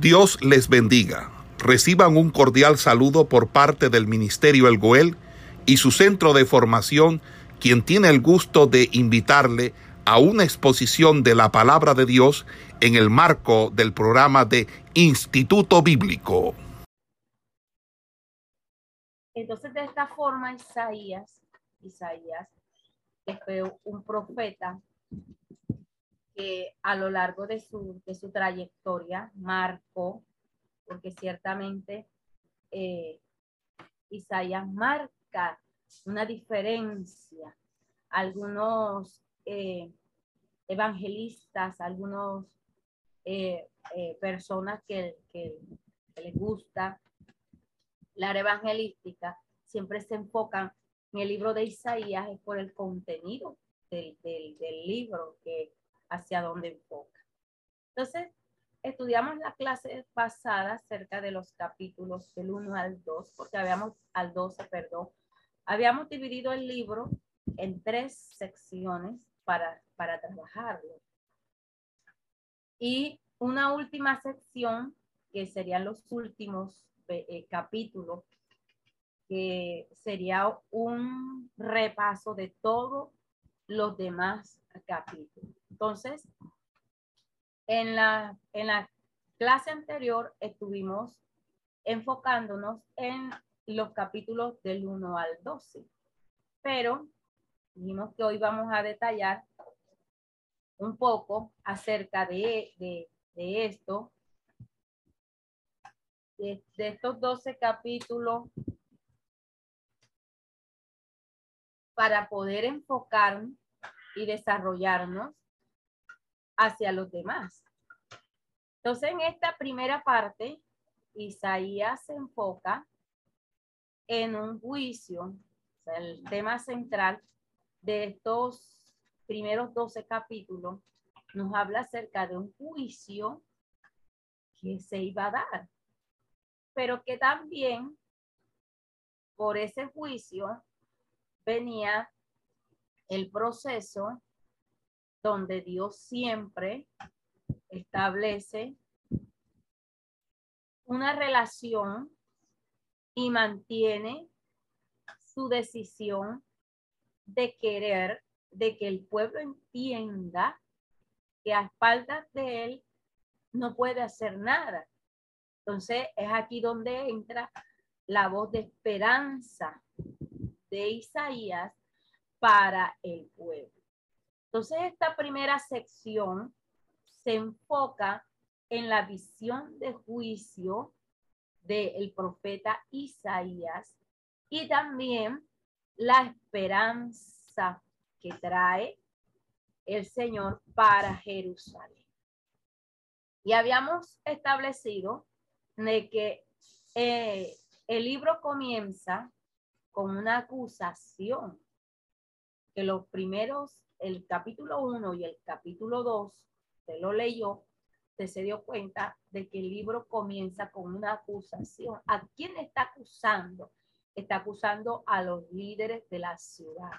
Dios les bendiga. Reciban un cordial saludo por parte del Ministerio El Goel y su centro de formación, quien tiene el gusto de invitarle a una exposición de la palabra de Dios en el marco del programa de Instituto Bíblico. Entonces, de esta forma, Isaías, Isaías, fue un profeta que a lo largo de su, de su trayectoria marcó, porque ciertamente eh, Isaías marca una diferencia. Algunos eh, evangelistas, algunos eh, personas que, que, les gusta la evangelística, siempre se enfocan en el libro de Isaías es por el contenido del, del, del libro que hacia dónde enfoca. Entonces, estudiamos la clase pasada acerca de los capítulos del 1 al 2, porque habíamos, al 12, perdón, habíamos dividido el libro en tres secciones para, para trabajarlo. Y una última sección, que serían los últimos eh, capítulos, que sería un repaso de todos los demás capítulos. Entonces, en la, en la clase anterior estuvimos enfocándonos en los capítulos del 1 al 12, pero dijimos que hoy vamos a detallar un poco acerca de, de, esto, de, de estos 12 capítulos para poder enfocar y desarrollarnos hacia los demás. Entonces, en esta primera parte, Isaías se enfoca en un juicio, el tema central de estos primeros 12 capítulos nos habla acerca de un juicio que se iba a dar, pero que también por ese juicio venía el proceso donde Dios siempre establece una relación y mantiene su decisión de querer, de que el pueblo entienda que a espaldas de él no puede hacer nada. Entonces es aquí donde entra la voz de esperanza de Isaías para el pueblo. Entonces, esta primera sección se enfoca en la visión de juicio del profeta Isaías y también la esperanza que trae el Señor para Jerusalén. Y habíamos establecido de que eh, el libro comienza con una acusación, que los primeros el capítulo 1 y el capítulo 2, se lo leyó, usted se dio cuenta de que el libro comienza con una acusación. ¿A quién está acusando? Está acusando a los líderes de la ciudad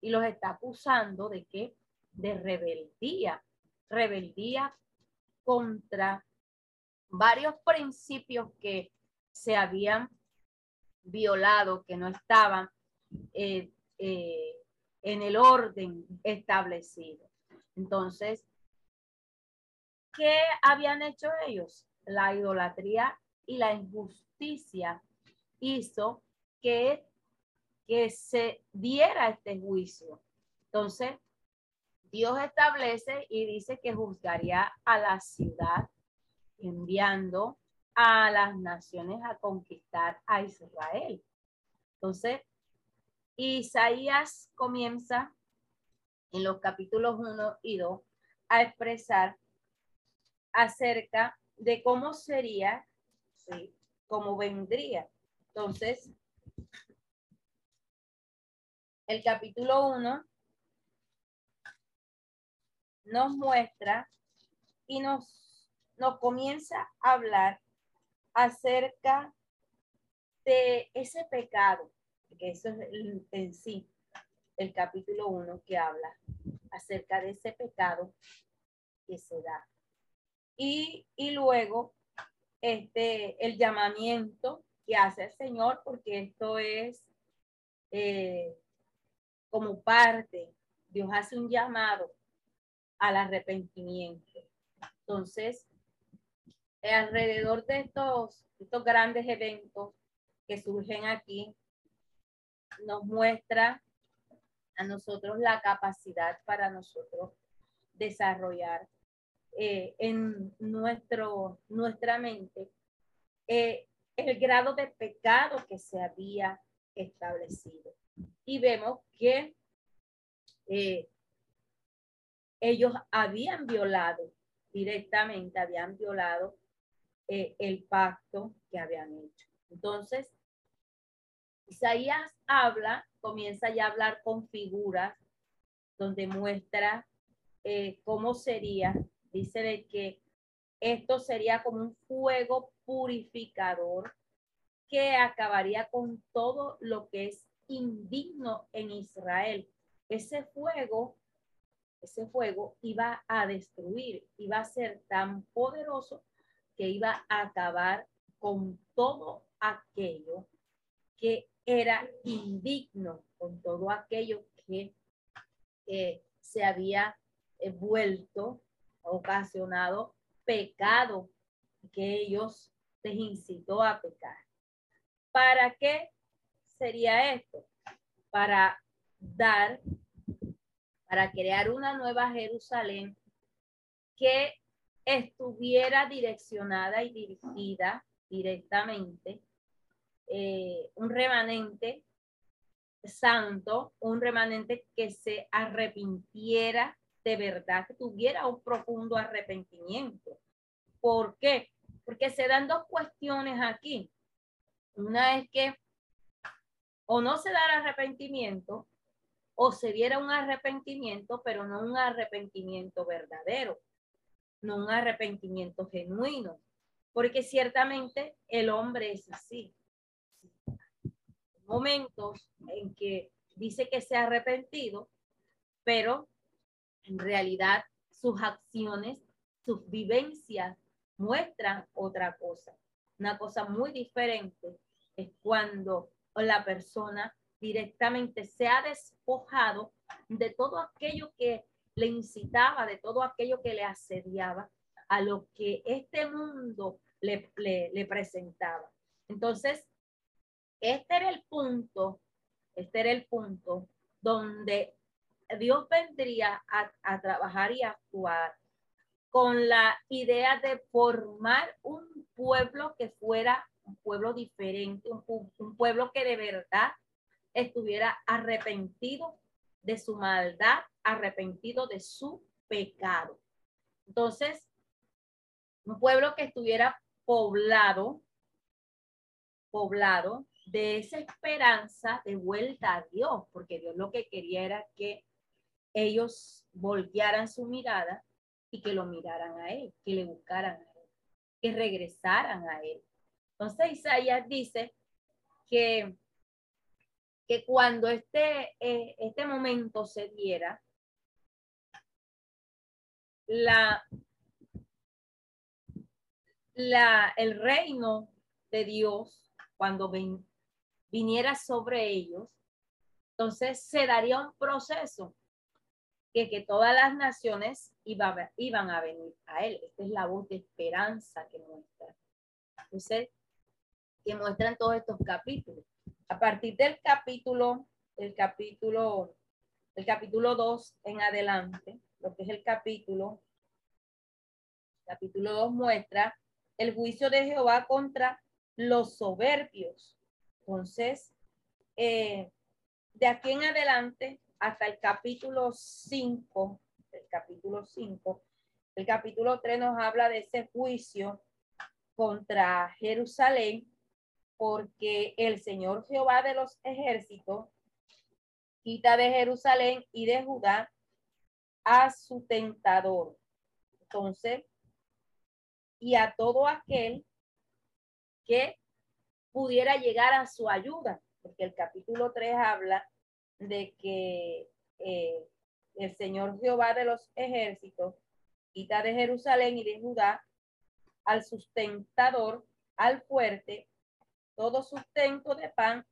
y los está acusando de qué? De rebeldía, rebeldía contra varios principios que se habían violado, que no estaban eh, eh, en el orden establecido. Entonces, ¿qué habían hecho ellos? La idolatría y la injusticia hizo que, que se diera este juicio. Entonces, Dios establece y dice que juzgaría a la ciudad enviando a las naciones a conquistar a Israel. Entonces, Isaías comienza en los capítulos 1 y 2 a expresar acerca de cómo sería, ¿sí? cómo vendría. Entonces, el capítulo 1 nos muestra y nos, nos comienza a hablar acerca de ese pecado que eso es en sí el capítulo 1 que habla acerca de ese pecado que se da. Y, y luego este, el llamamiento que hace el Señor, porque esto es eh, como parte, Dios hace un llamado al arrepentimiento. Entonces, alrededor de estos, estos grandes eventos que surgen aquí, nos muestra a nosotros la capacidad para nosotros desarrollar eh, en nuestro, nuestra mente eh, el grado de pecado que se había establecido. Y vemos que eh, ellos habían violado directamente, habían violado el pacto que habían hecho. Entonces, Isaías habla, comienza ya a hablar con figuras donde muestra cómo sería dice de que esto sería como un fuego purificador que acabaría con todo lo que es indigno en Israel. Ese fuego, ese fuego iba a destruir, iba a ser tan poderoso que iba a acabar con todo aquello que era indigno, con todo aquello que se había vuelto ocasionado pecado que ellos les incitó a pecar. ¿Para qué sería esto? Para dar, para crear una nueva Jerusalén que estuviera direccionada y dirigida directamente, eh, un remanente santo, un remanente que se arrepintiera de verdad que tuviera un profundo arrepentimiento. ¿Por qué? Porque se dan dos cuestiones aquí. Una es que o no se da el arrepentimiento o se diera un arrepentimiento, pero no un arrepentimiento verdadero, no un arrepentimiento genuino, porque ciertamente el hombre es así. Momentos en que dice que se ha arrepentido, pero en realidad sus acciones, sus vivencias muestran otra cosa. Una cosa muy diferente es cuando la persona directamente se ha despojado de todo aquello que le incitaba, de todo aquello que le asediaba a lo que este mundo le, presentaba. Entonces, este era el punto, este era el punto donde Dios vendría a, trabajar y a actuar con la idea de formar un pueblo que fuera un pueblo diferente, un, pueblo que de verdad estuviera arrepentido de su maldad, arrepentido de su pecado. Entonces, un pueblo que estuviera poblado, poblado de esa esperanza de vuelta a Dios, porque Dios lo que quería era que ellos voltearan su mirada y que lo miraran a él, que le buscaran a él, que regresaran a él. Entonces Isaías dice que, que cuando este, eh, este momento se diera, la, la, el reino de Dios, cuando viniera sobre ellos, entonces se daría un proceso que, que todas las naciones iba, iban a venir a él. Esta es la voz de esperanza que muestra. Entonces, que muestran todos estos capítulos. A partir del capítulo, el capítulo, el capítulo 2 en adelante, lo que es el capítulo, capítulo 2 muestra el juicio de Jehová contra los soberbios. Entonces, eh, de aquí en adelante hasta el capítulo 5, el capítulo 5, el capítulo 3 nos habla de ese juicio contra Jerusalén, porque el Señor Jehová de los ejércitos quita de Jerusalén y de Judá a su tentador. Entonces, y a todo aquel que pudiera llegar a su ayuda, porque el capítulo 3 habla de que eh, el Señor Jehová de los ejércitos quita de Jerusalén y de Judá al sustentador, al fuerte, todo sustento de pan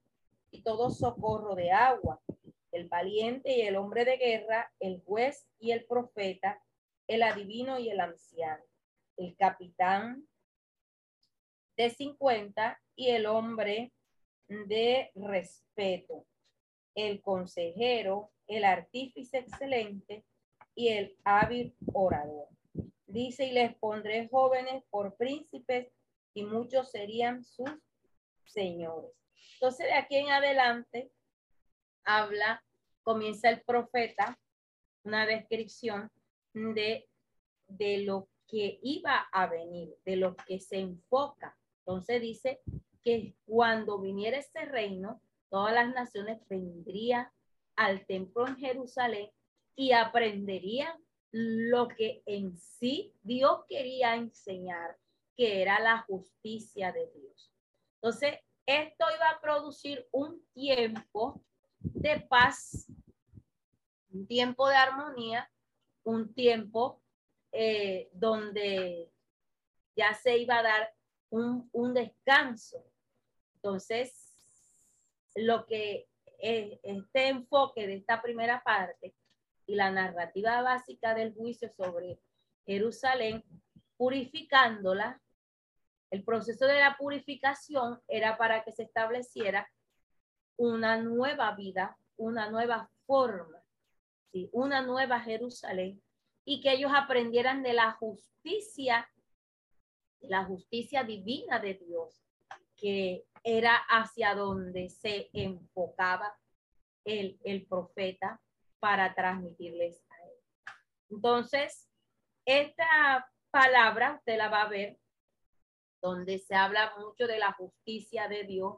y todo socorro de agua, el valiente y el hombre de guerra, el juez y el profeta, el adivino y el anciano, el capitán de 50 y el hombre de respeto, el consejero, el artífice excelente y el hábil orador. Dice, y les pondré jóvenes por príncipes y muchos serían sus señores. Entonces, de aquí en adelante, habla, comienza el profeta, una descripción de, de lo que iba a venir, de lo que se enfoca. Entonces dice que cuando viniera ese reino, todas las naciones vendrían al templo en Jerusalén y aprenderían lo que en sí Dios quería enseñar, que era la justicia de Dios. Entonces, esto iba a producir un tiempo de paz, un tiempo de armonía, un tiempo eh, donde ya se iba a dar un, un descanso. Entonces, lo que es, este enfoque de esta primera parte y la narrativa básica del juicio sobre Jerusalén, purificándola, el proceso de la purificación era para que se estableciera una nueva vida, una nueva forma, ¿sí? una nueva Jerusalén, y que ellos aprendieran de la justicia, la justicia divina de Dios, que era hacia donde se enfocaba el, el profeta para transmitirles a él. Entonces, esta palabra usted la va a ver donde se habla mucho de la justicia de Dios,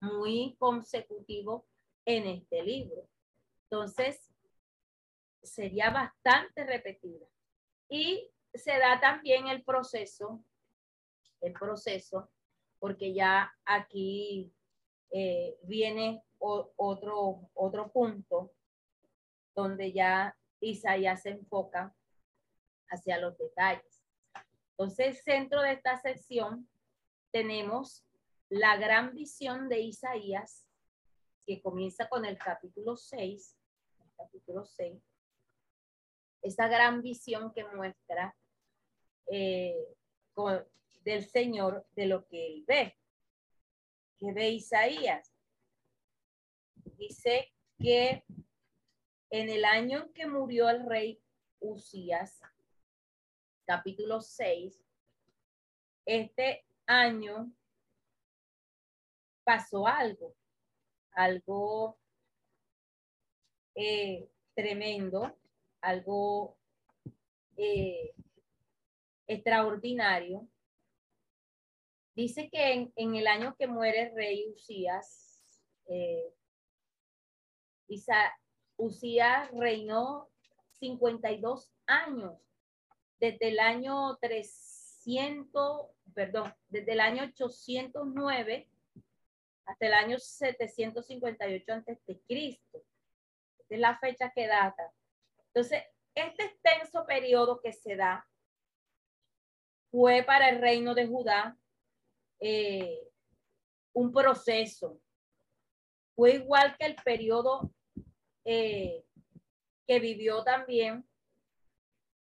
muy consecutivo en este libro. Entonces, sería bastante repetida. Y se da también el proceso, el proceso, porque ya aquí eh, viene otro, otro punto donde ya Isaías se enfoca hacia los detalles. Entonces, centro de esta sección tenemos la gran visión de Isaías, que comienza con el capítulo 6, capítulo 6, esa gran visión que muestra eh, del Señor de lo que él ve. que ve Isaías? Dice que en el año en que murió el rey Usías, capítulo 6, este año pasó algo, algo eh, tremendo, algo eh, extraordinario. Dice que en, el año que muere rey Usías, eh, Usías reinó 52 años desde el año 300, perdón, desde el año 809 hasta el año 758 antes de Cristo. es la fecha que data. Entonces, este extenso periodo que se da fue para el reino de Judá eh, un proceso. Fue igual que el periodo eh, que vivió también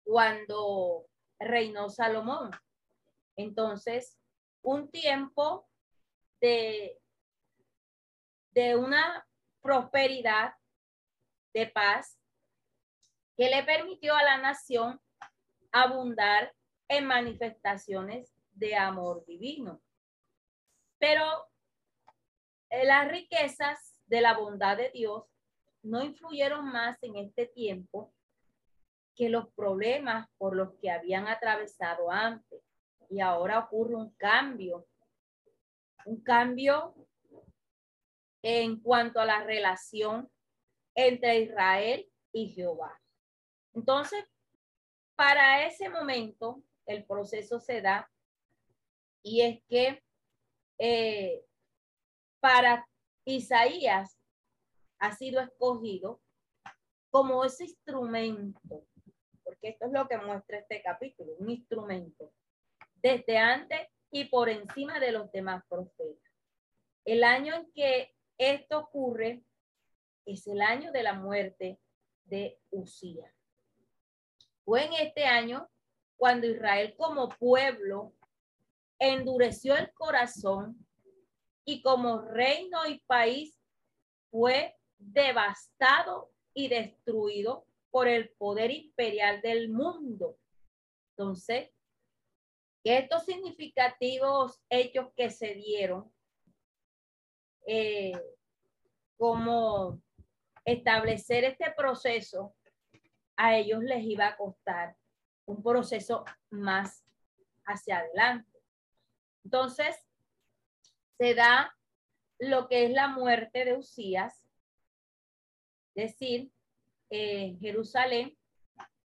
cuando reinó Salomón. Entonces, un tiempo de, de una prosperidad, de paz, que le permitió a la nación abundar en manifestaciones de amor divino. Pero eh, las riquezas de la bondad de Dios no influyeron más en este tiempo que los problemas por los que habían atravesado antes. Y ahora ocurre un cambio, un cambio en cuanto a la relación entre Israel y Jehová. Entonces, para ese momento, el proceso se da y es que eh, para Isaías ha sido escogido como ese instrumento esto es lo que muestra este capítulo, un instrumento desde antes y por encima de los demás profetas. El año en que esto ocurre es el año de la muerte de Usía. Fue en este año cuando Israel como pueblo endureció el corazón y como reino y país fue devastado y destruido por el poder imperial del mundo. Entonces, estos significativos hechos que se dieron, eh, como establecer este proceso, a ellos les iba a costar un proceso más hacia adelante. Entonces, se da lo que es la muerte de Usías, es decir, eh, Jerusalén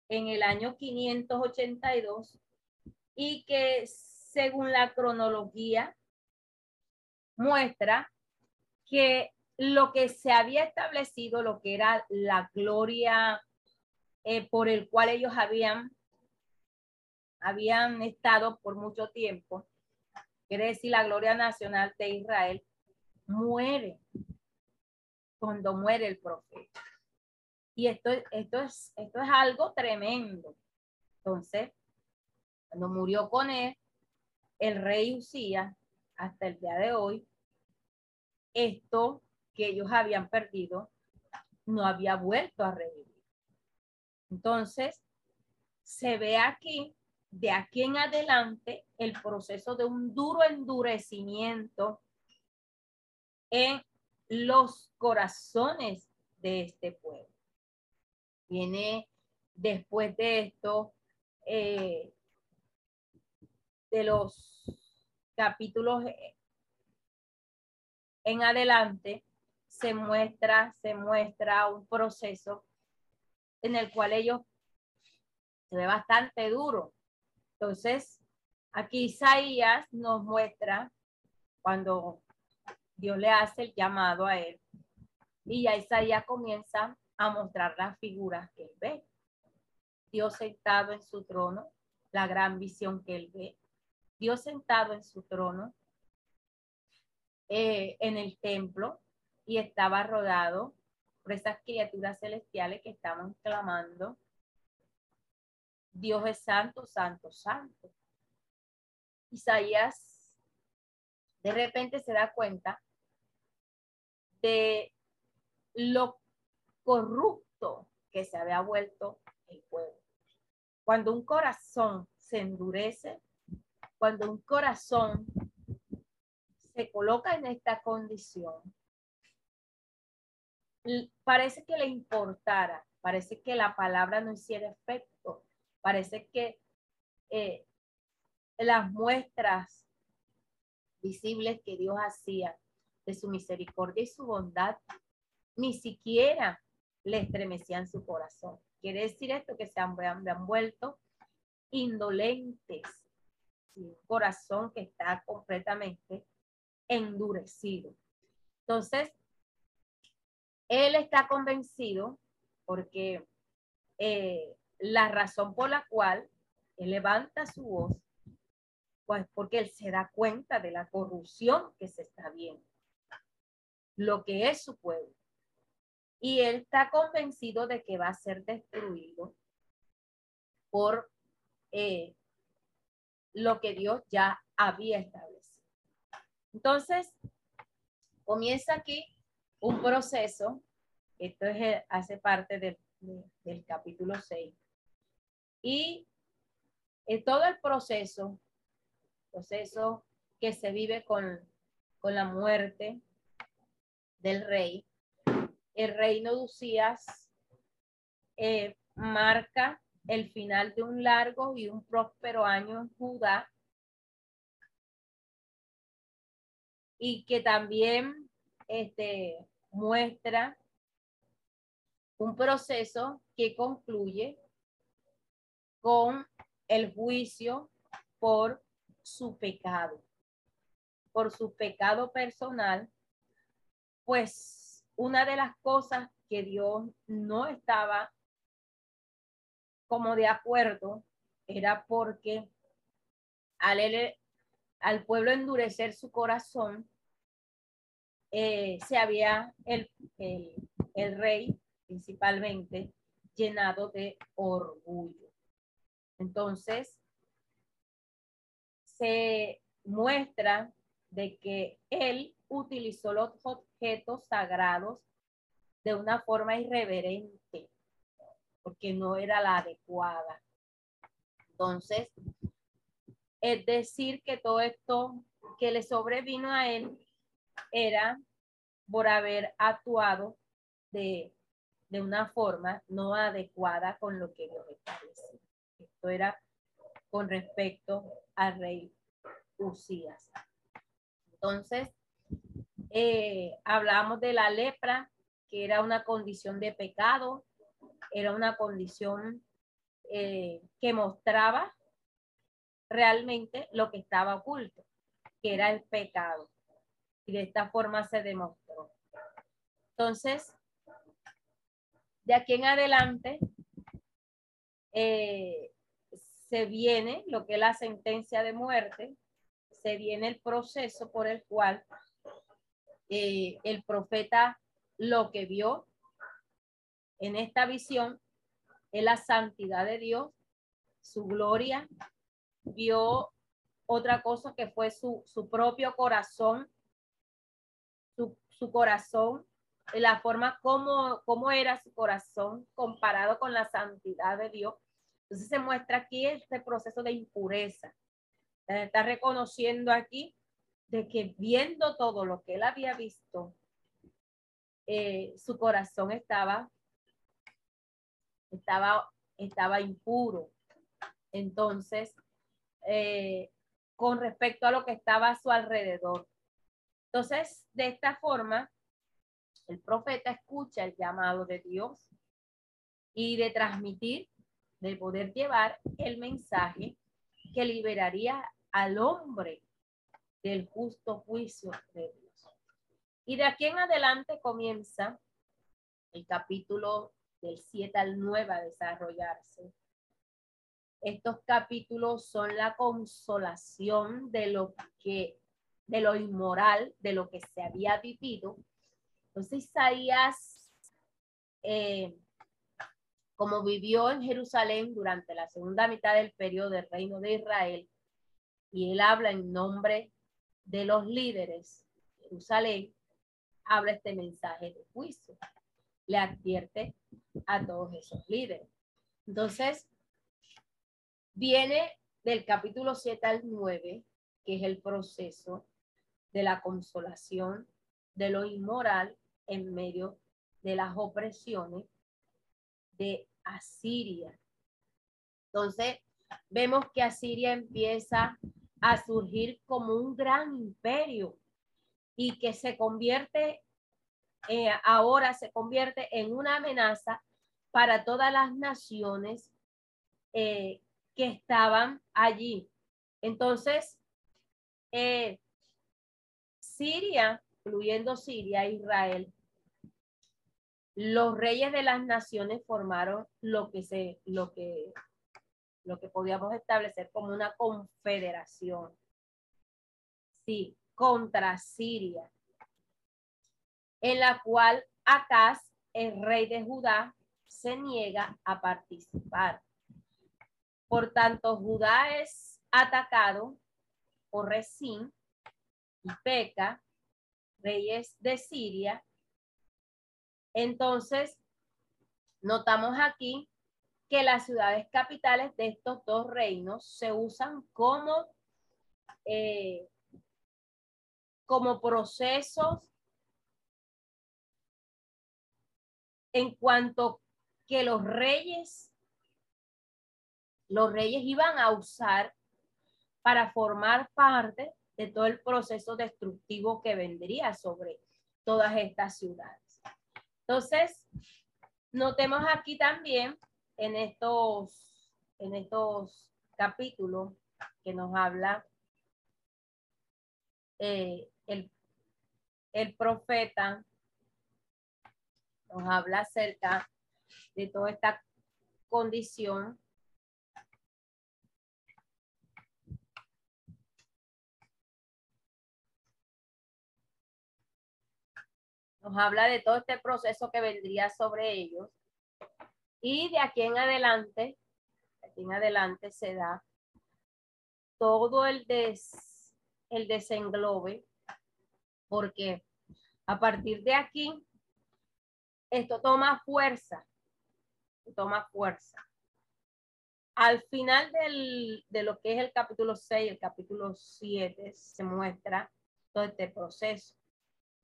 en el año 582 y que según la cronología muestra que lo que se había establecido, lo que era la gloria eh, por el cual ellos habían, habían estado por mucho tiempo, quiere decir la gloria nacional de Israel, muere cuando muere el profeta. Y esto, esto, es, esto es algo tremendo. Entonces, cuando murió con él, el rey Usía, hasta el día de hoy, esto que ellos habían perdido no había vuelto a revivir. Entonces, se ve aquí, de aquí en adelante, el proceso de un duro endurecimiento en los corazones de este pueblo. Viene después de esto, eh, de los capítulos en adelante, se muestra, se muestra un proceso en el cual ellos se ve bastante duro. Entonces, aquí Isaías nos muestra cuando Dios le hace el llamado a él y ya Isaías comienza a mostrar las figuras que él ve. Dios sentado en su trono, la gran visión que él ve. Dios sentado en su trono eh, en el templo y estaba rodado por esas criaturas celestiales que estaban clamando, Dios es santo, santo, santo. Isaías de repente se da cuenta de lo corrupto que se había vuelto el pueblo. Cuando un corazón se endurece, cuando un corazón se coloca en esta condición, parece que le importara, parece que la palabra no hiciera efecto, parece que eh, las muestras visibles que Dios hacía de su misericordia y su bondad ni siquiera le estremecían su corazón. Quiere decir esto que se han, vuelto indolentes, un corazón que está completamente endurecido. Entonces, él está convencido porque eh, la razón por la cual él levanta su voz, pues porque él se da cuenta de la corrupción que se está viendo, lo que es su pueblo. Y él está convencido de que va a ser destruido por eh, lo que Dios ya había establecido. Entonces, comienza aquí un proceso, esto es, hace parte del, del capítulo 6, y en todo el proceso, proceso que se vive con, con la muerte del rey, el reino de Usías eh, marca el final de un largo y un próspero año en Judá. Y que también este, muestra un proceso que concluye con el juicio por su pecado, por su pecado personal, pues una de las cosas que Dios no estaba como de acuerdo era porque al, al pueblo endurecer su corazón, eh, se había el, el rey principalmente llenado de orgullo. Entonces, se muestra de que él utilizó los objetos sagrados de una forma irreverente, porque no era la adecuada. Entonces, es decir, que todo esto que le sobrevino a él era por haber actuado de, de una forma no adecuada con lo que Dios estableció. Esto era con respecto al rey Usías. Entonces, eh, hablamos de la lepra, que era una condición de pecado, era una condición eh, que mostraba realmente lo que estaba oculto, que era el pecado. Y de esta forma se demostró. Entonces, de aquí en adelante, eh, se viene lo que es la sentencia de muerte, se viene el proceso por el cual eh, el profeta lo que vio en esta visión es la santidad de Dios, su gloria, vio otra cosa que fue su, su propio corazón, su, su corazón, la forma como, como era su corazón comparado con la santidad de Dios. Entonces se muestra aquí este proceso de impureza. Está reconociendo aquí de que viendo todo lo que él había visto, eh, su corazón estaba, estaba, estaba impuro. Entonces, eh, con respecto a lo que estaba a su alrededor. Entonces, de esta forma, el profeta escucha el llamado de Dios y de transmitir, de poder llevar el mensaje que liberaría al hombre del justo juicio de Dios. Y de aquí en adelante comienza el capítulo del 7 al 9 a desarrollarse. Estos capítulos son la consolación de lo que, de lo inmoral, de lo que se había vivido. Entonces Isaías, eh, como vivió en Jerusalén durante la segunda mitad del periodo del reino de Israel, y él habla en nombre de los líderes de Jerusalén, habla este mensaje de juicio. Le advierte a todos esos líderes. Entonces, viene del capítulo 7 al 9, que es el proceso de la consolación de lo inmoral en medio de las opresiones de Asiria. Entonces, vemos que Asiria empieza a surgir como un gran imperio y que se convierte, eh, ahora se convierte en una amenaza para todas las naciones eh, que estaban allí. Entonces, eh, Siria, incluyendo Siria e Israel, los reyes de las naciones formaron lo que se, lo que lo que podíamos establecer como una confederación. Sí, contra Siria, en la cual Acaz, el rey de Judá, se niega a participar. Por tanto, Judá es atacado por Resín y Peca, reyes de Siria. Entonces, notamos aquí que las ciudades capitales de estos dos reinos se usan como, eh, como procesos en cuanto que los reyes, los reyes iban a usar para formar parte de todo el proceso destructivo que vendría sobre todas estas ciudades. Entonces, notemos aquí también en estos, en estos capítulos que nos habla eh, el, el profeta, nos habla acerca de toda esta condición nos habla de todo este proceso que vendría sobre ellos. Y de aquí en adelante, de aquí en adelante se da todo el, des, el desenglobe, porque a partir de aquí, esto toma fuerza, toma fuerza. Al final del, de lo que es el capítulo 6, el capítulo 7, se muestra todo este proceso.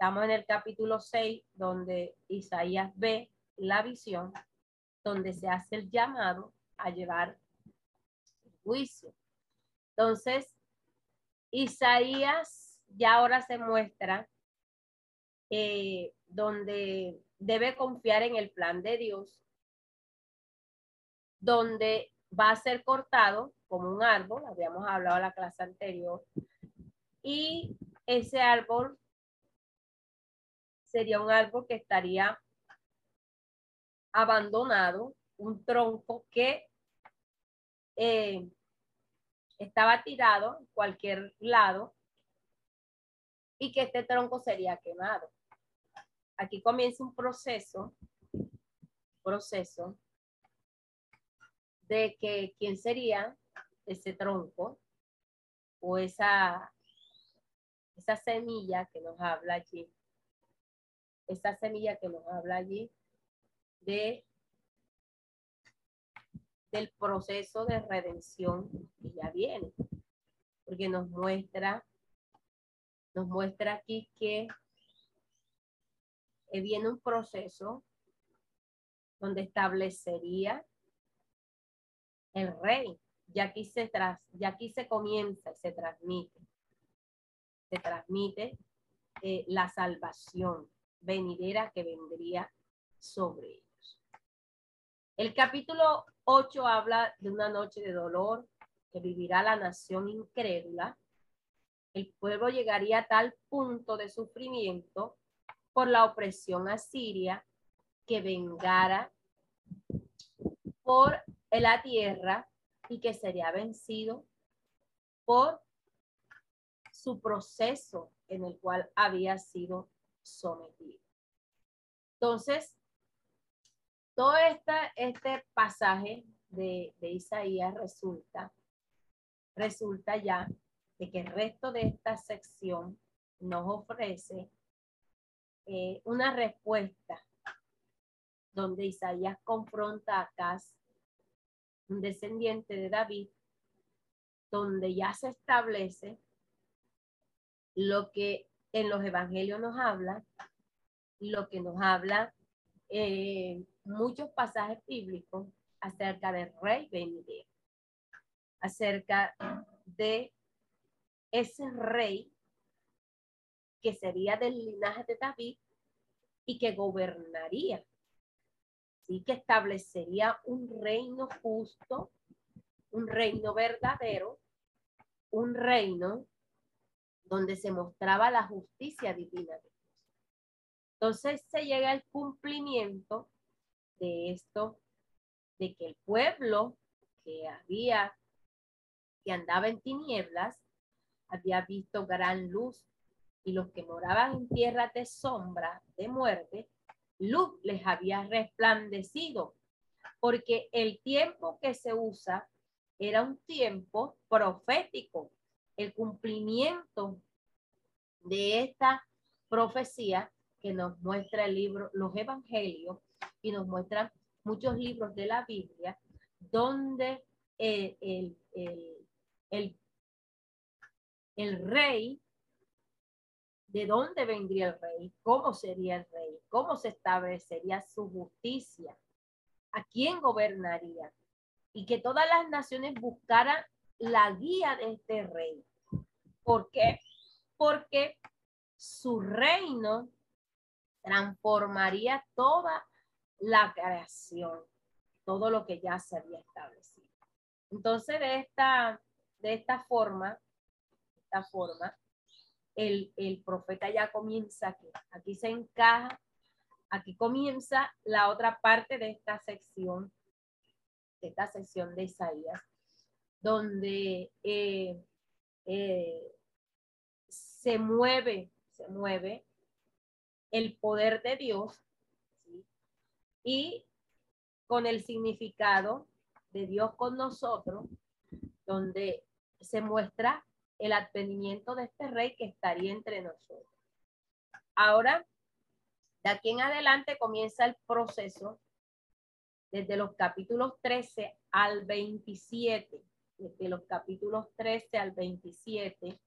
Estamos en el capítulo 6, donde Isaías ve la visión, donde se hace el llamado a llevar juicio. Entonces, Isaías ya ahora se muestra eh, donde debe confiar en el plan de Dios, donde va a ser cortado como un árbol, habíamos hablado en la clase anterior, y ese árbol sería un árbol que estaría abandonado, un tronco que eh, estaba tirado en cualquier lado y que este tronco sería quemado. Aquí comienza un proceso, proceso de que quién sería ese tronco o esa, esa semilla que nos habla allí, esa semilla que nos habla allí de del proceso de redención que ya viene, porque nos muestra, nos muestra aquí que viene un proceso donde establecería el rey. Ya aquí se, tras, ya aquí se comienza, se transmite, se transmite eh, la salvación venidera que vendría sobre ellos. El capítulo 8 habla de una noche de dolor que vivirá la nación incrédula. El pueblo llegaría a tal punto de sufrimiento por la opresión asiria que vengara por la tierra y que sería vencido por su proceso en el cual había sido sometido. Entonces, todo esta, este pasaje de, de Isaías resulta, resulta ya de que el resto de esta sección nos ofrece eh, una respuesta donde Isaías confronta a Cas, un descendiente de David, donde ya se establece lo que en los evangelios nos habla, lo que nos habla eh, muchos pasajes bíblicos acerca del rey venidero, acerca de ese rey que sería del linaje de David y que gobernaría, ¿sí? que establecería un reino justo, un reino verdadero, un reino donde se mostraba la justicia divina de Dios. Entonces se llega al cumplimiento de esto, de que el pueblo que había, que andaba en tinieblas, había visto gran luz y los que moraban en tierra de sombra, de muerte, luz les había resplandecido, porque el tiempo que se usa era un tiempo profético, el cumplimiento de esta profecía que nos muestra el libro, los evangelios, y nos muestran muchos libros de la Biblia, donde el, el, el, el rey de dónde vendría el rey, cómo sería el rey, cómo se establecería su justicia, a quién gobernaría y que todas las naciones buscaran la guía de este rey. ¿Por qué? Porque su reino transformaría toda la creación, todo lo que ya se había establecido. Entonces, de esta, de esta forma, esta forma, el, profeta ya comienza aquí. Aquí se encaja, aquí comienza la otra parte de esta sección, de esta sección de Isaías, donde eh, eh, se mueve, se mueve el poder de Dios y con el significado de Dios con nosotros, donde se muestra el advenimiento de este rey que estaría entre nosotros. Ahora, de aquí en adelante comienza el proceso desde los capítulos 13 al 27, desde los capítulos 13 al 27,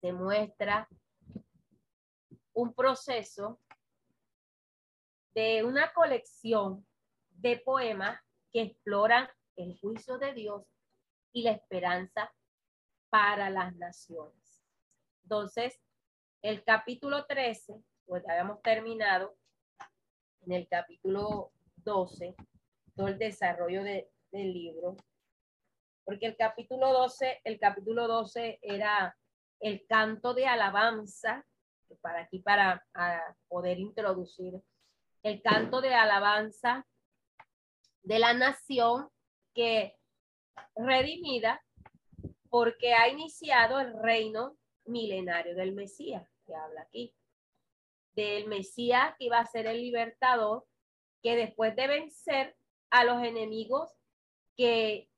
se muestra un proceso de una colección de poemas que exploran el juicio de Dios y la esperanza para las naciones. Entonces, el capítulo 13, pues habíamos terminado en el capítulo 12, todo el desarrollo del libro, porque el capítulo 12, el capítulo 12 era el canto de alabanza, para aquí para poder introducir el canto de alabanza de la nación que redimida porque ha iniciado el reino milenario del Mesías, que habla aquí, del Mesías que iba a ser el libertador, que después de vencer a los enemigos que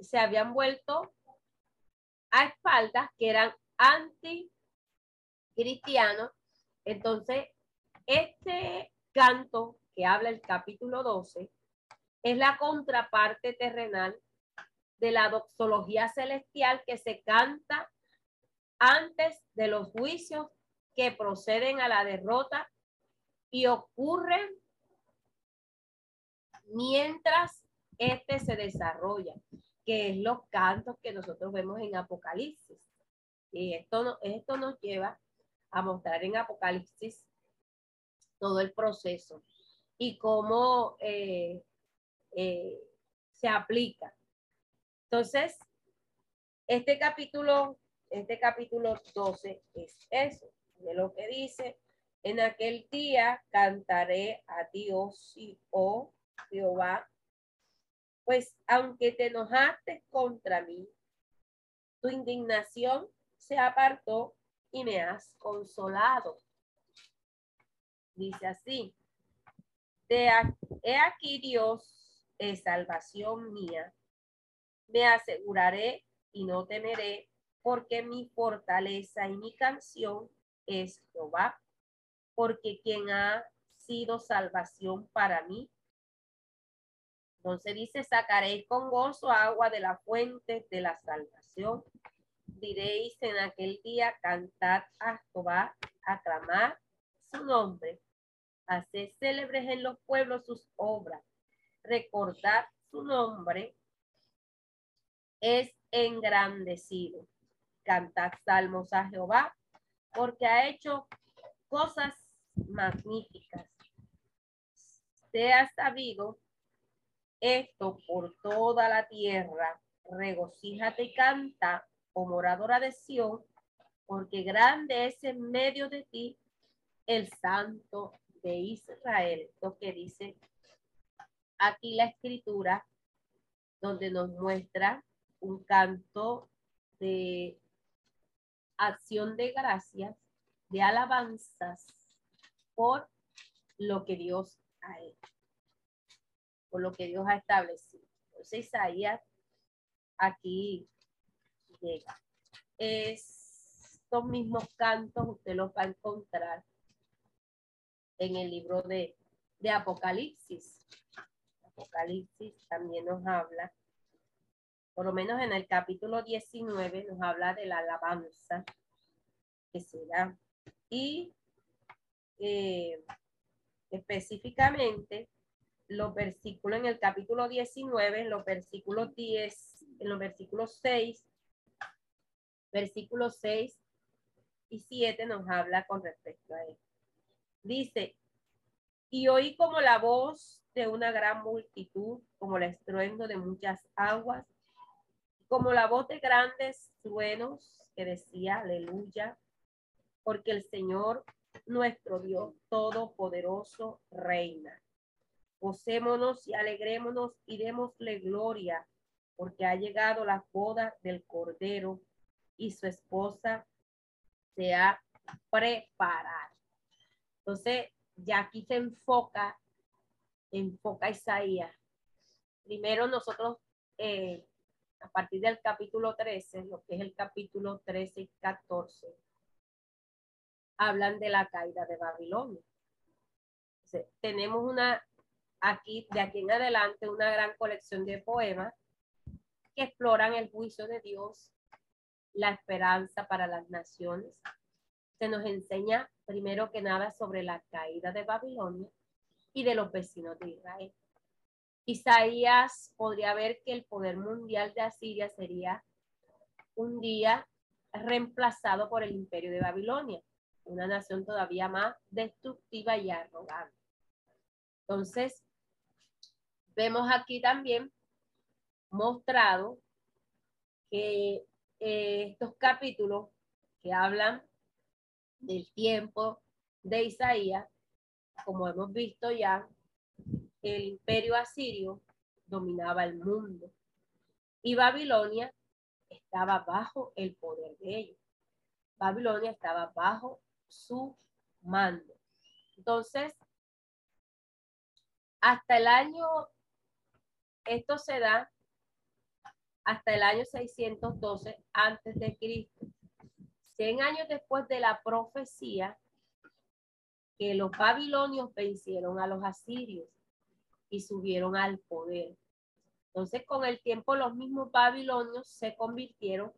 se habían vuelto a espaldas, que eran anti-cristianos, entonces este canto que habla el capítulo 12 es la contraparte terrenal de la doxología celestial que se canta antes de los juicios que proceden a la derrota y ocurren mientras este se desarrolla, que es los cantos que nosotros vemos en Apocalipsis. Y esto, esto nos lleva a mostrar en Apocalipsis todo el proceso y cómo eh, eh, se aplica. Entonces, este capítulo, este capítulo 12 es eso, de lo que dice, en aquel día cantaré a Dios y oh Jehová, pues aunque te enojaste contra mí, tu indignación se apartó y me has consolado dice así, he aquí Dios es salvación mía, me aseguraré y no temeré, porque mi fortaleza y mi canción es Jehová, porque quien ha sido salvación para mí. Entonces dice, sacaréis con gozo agua de la fuente de la salvación. Diréis en aquel día, cantad a Jehová, aclamad su nombre Haced célebres en los pueblos sus obras. Recordad su nombre. Es engrandecido. Cantad salmos a Jehová, porque ha hecho cosas magníficas. Sea sabido esto por toda la tierra. Regocíjate y canta, oh moradora de Sión, porque grande es en medio de ti el santo de Israel, lo que dice aquí la escritura, donde nos muestra un canto de acción de gracias, de alabanzas por lo que Dios ha hecho, por lo que Dios ha establecido. Entonces Isaías aquí llega. Estos mismos cantos usted los va a encontrar en el libro de, Apocalipsis. Apocalipsis también nos habla, por lo menos en el capítulo 19 nos habla de la alabanza que será. Y eh, específicamente los versículos en el capítulo 19, en los versículos 10, en los versículos 6, versículos 6 y 7 nos habla con respecto a esto. Dice, y oí como la voz de una gran multitud, como el estruendo de muchas aguas, como la voz de grandes truenos que decía, aleluya, porque el Señor nuestro Dios Todopoderoso reina. Gocémonos y alegrémonos y démosle gloria, porque ha llegado la boda del Cordero y su esposa se ha preparado. Entonces, ya aquí se enfoca, enfoca Isaías. Primero nosotros, eh, a partir del capítulo 13, lo que es el capítulo 13 y 14, hablan de la caída de Babilonia. tenemos una, aquí, de aquí en adelante, una gran colección de poemas que exploran el juicio de Dios, la esperanza para las naciones. Se nos enseña primero que nada sobre la caída de Babilonia y de los vecinos de Israel. Isaías podría ver que el poder mundial de Asiria sería un día reemplazado por el imperio de Babilonia una nación todavía más destructiva y arrogante. Entonces, vemos aquí también mostrado que eh, estos capítulos que hablan del tiempo de Isaías, como hemos visto ya, el imperio asirio dominaba el mundo y Babilonia estaba bajo el poder de ellos. Babilonia estaba bajo su mando. Entonces, hasta el año, esto se da hasta el año 612 antes de Cristo. 100 años después de la profecía que los babilonios vencieron a los asirios y subieron al poder. Entonces, con el tiempo, los mismos babilonios se convirtieron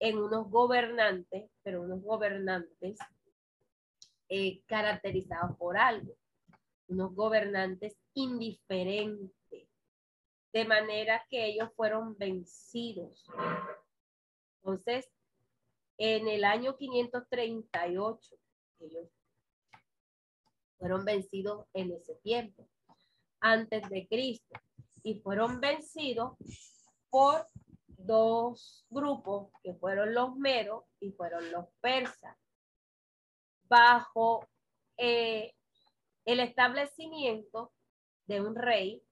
en unos gobernantes, pero unos gobernantes eh, caracterizados por algo, unos gobernantes indiferentes, de manera que ellos fueron vencidos. Entonces, en el año 538, ellos fueron vencidos en ese tiempo, antes de Cristo, y fueron vencidos por dos grupos que fueron los meros y fueron los persas, bajo eh, el establecimiento de un rey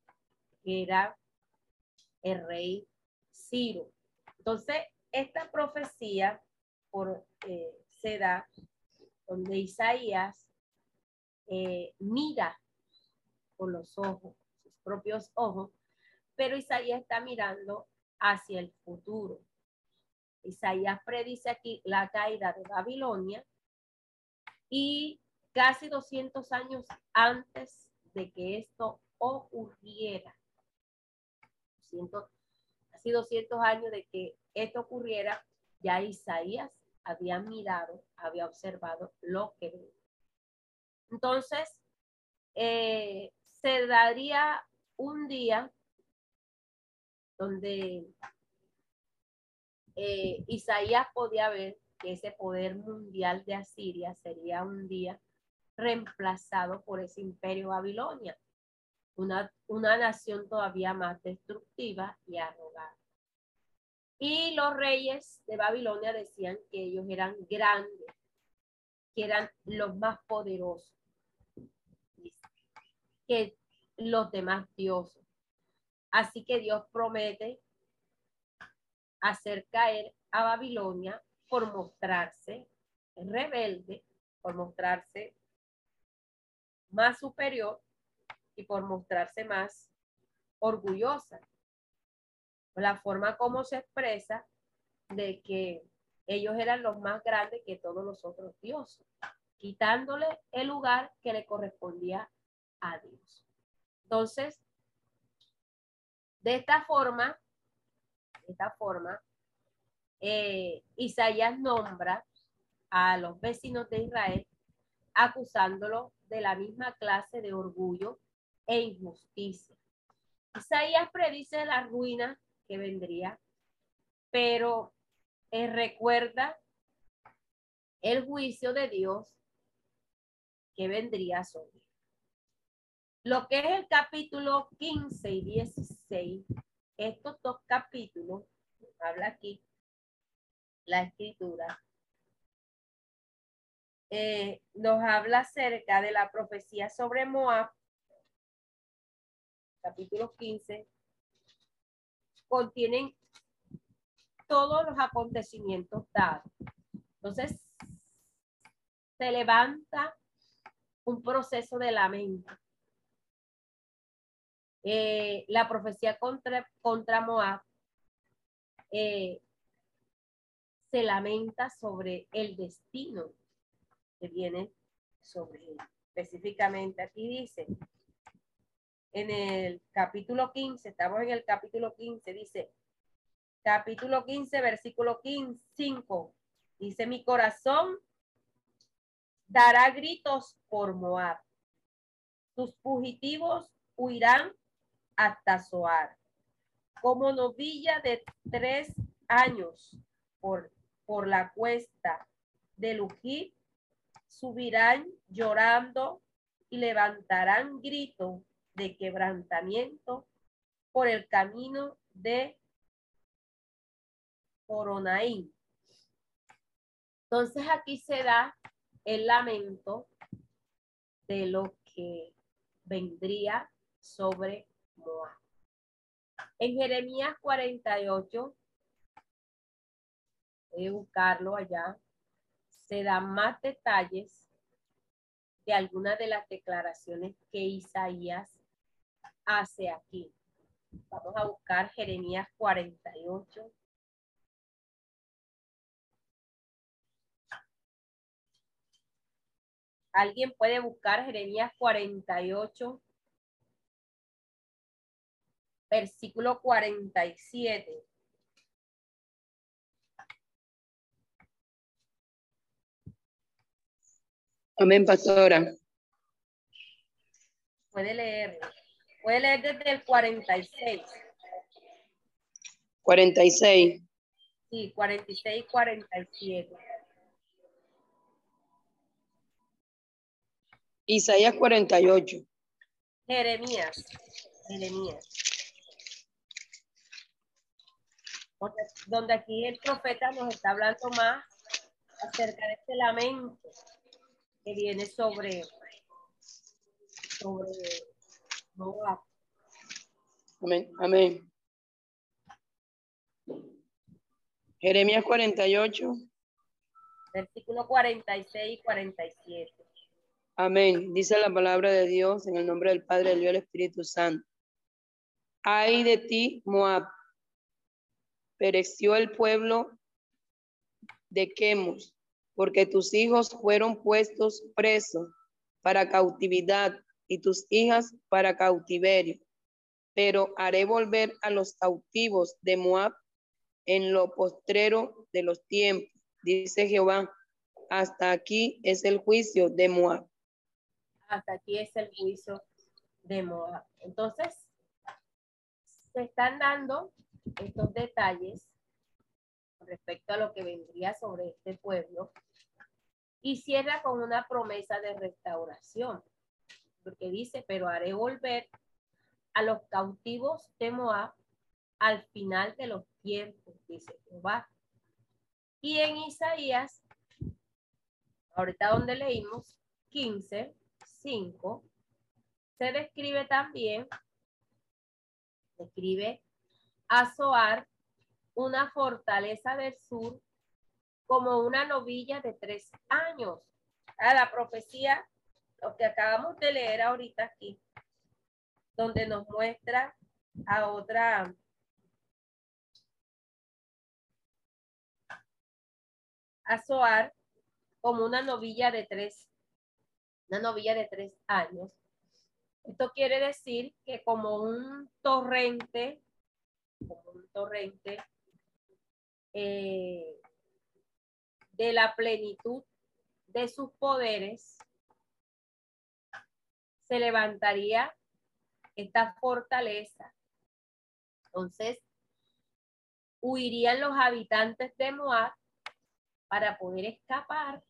que era el rey Ciro. Entonces, esta profecía por, eh, se da donde Isaías eh, mira con los ojos, sus propios ojos, pero Isaías está mirando hacia el futuro. Isaías predice aquí la caída de Babilonia y casi 200 años antes de que esto ocurriera. Casi 200 años de que esto ocurriera, ya Isaías había mirado, había observado lo que. Entonces, eh, se daría un día donde eh, Isaías podía ver que ese poder mundial de Asiria sería un día reemplazado por ese imperio Babilonia, una, una nación todavía más destructiva y arrogante. Y los reyes de Babilonia decían que ellos eran grandes, que eran los más poderosos que los demás dioses. Así que Dios promete hacer caer a Babilonia por mostrarse rebelde, por mostrarse más superior y por mostrarse más orgullosa. La forma como se expresa de que ellos eran los más grandes que todos los otros dioses, quitándole el lugar que le correspondía a Dios. Entonces, de esta forma, de esta forma, eh, Isaías nombra a los vecinos de Israel acusándolo de la misma clase de orgullo e injusticia. Isaías predice la ruina que vendría, pero eh, recuerda el juicio de Dios que vendría sobre lo que es el capítulo 15 y 16, estos dos capítulos, habla aquí la escritura, eh, nos habla acerca de la profecía sobre Moab, capítulo 15, contienen todos los acontecimientos dados. Entonces, se levanta un proceso de lamento. Eh, la profecía contra, contra Moab eh, se lamenta sobre el destino que viene sobre él. Específicamente aquí dice, en el capítulo 15, estamos en el capítulo 15, dice, capítulo 15, versículo 15, 5, dice, mi corazón dará gritos por Moab. Sus fugitivos huirán hasta Zoar. Como novilla de tres años por, por la cuesta de Lujit, subirán llorando y levantarán grito de quebrantamiento por el camino de Coronaín. Entonces aquí se da el lamento de lo que vendría sobre Moab. En Jeremías 48, voy a buscarlo allá, se dan más detalles de algunas de las declaraciones que Isaías hace aquí. Vamos a buscar Jeremías 48. Alguien puede buscar Jeremías 48, versículo 47. Amén, pastora. Puede leer. Puede leer desde el 46. 46. Sí, 46 y 47. Isaías 48. Jeremías. Jeremías. Donde aquí el profeta nos está hablando más acerca de este lamento que viene sobre, sobre Amén, amén. Jeremías 48. Versículo 46 y 47. Amén. Dice la palabra de Dios en el nombre del Padre, del Dios y del Espíritu Santo. Ay de ti, Moab. Pereció el pueblo de Quemos, porque tus hijos fueron puestos presos para cautividad y tus hijas para cautiverio. Pero haré volver a los cautivos de Moab en lo postrero de los tiempos, dice Jehová. Hasta aquí es el juicio de Moab hasta aquí es el juicio de Moab. Entonces, se están dando estos detalles respecto a lo que vendría sobre este pueblo y cierra con una promesa de restauración, porque dice, pero haré volver a los cautivos de Moab al final de los tiempos, dice Jehová. Y en Isaías, ahorita donde leímos, 15, se describe también, describe a Zoar, una fortaleza del sur, como una novilla de tres años. A la profecía, lo que acabamos de leer ahorita aquí, donde nos muestra a otra a Zoar como una novilla de tres una novilla de tres años. Esto quiere decir que como un torrente, como un torrente eh, de la plenitud de sus poderes, se levantaría esta fortaleza. Entonces, huirían los habitantes de Moab para poder escapar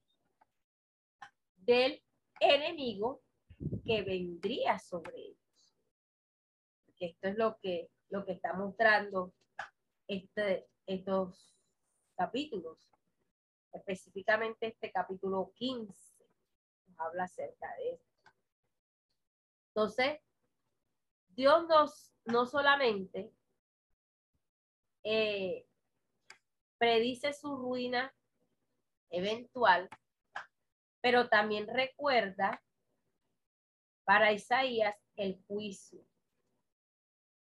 del enemigo que vendría sobre ellos. esto es lo que, lo que está mostrando este, estos capítulos. Específicamente este capítulo 15 habla acerca de esto. Entonces, Dios nos no solamente eh, predice su ruina eventual, pero también recuerda Para Isaías, el juicio.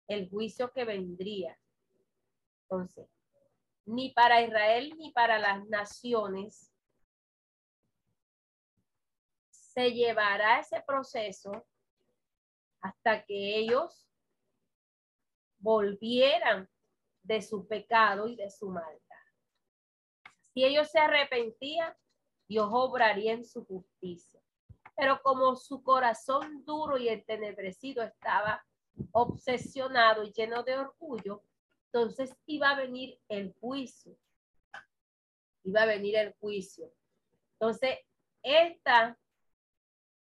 El juicio que vendría. Entonces, ni para Israel ni para las naciones se llevará ese proceso hasta que ellos volvieran de su pecado y de su maldad. Si ellos se arrepentían, Dios obraría en su justicia. Pero como su corazón duro y entenebrecido estaba obsesionado y lleno de orgullo, entonces iba a venir el juicio. Iba a venir el juicio. Entonces, esta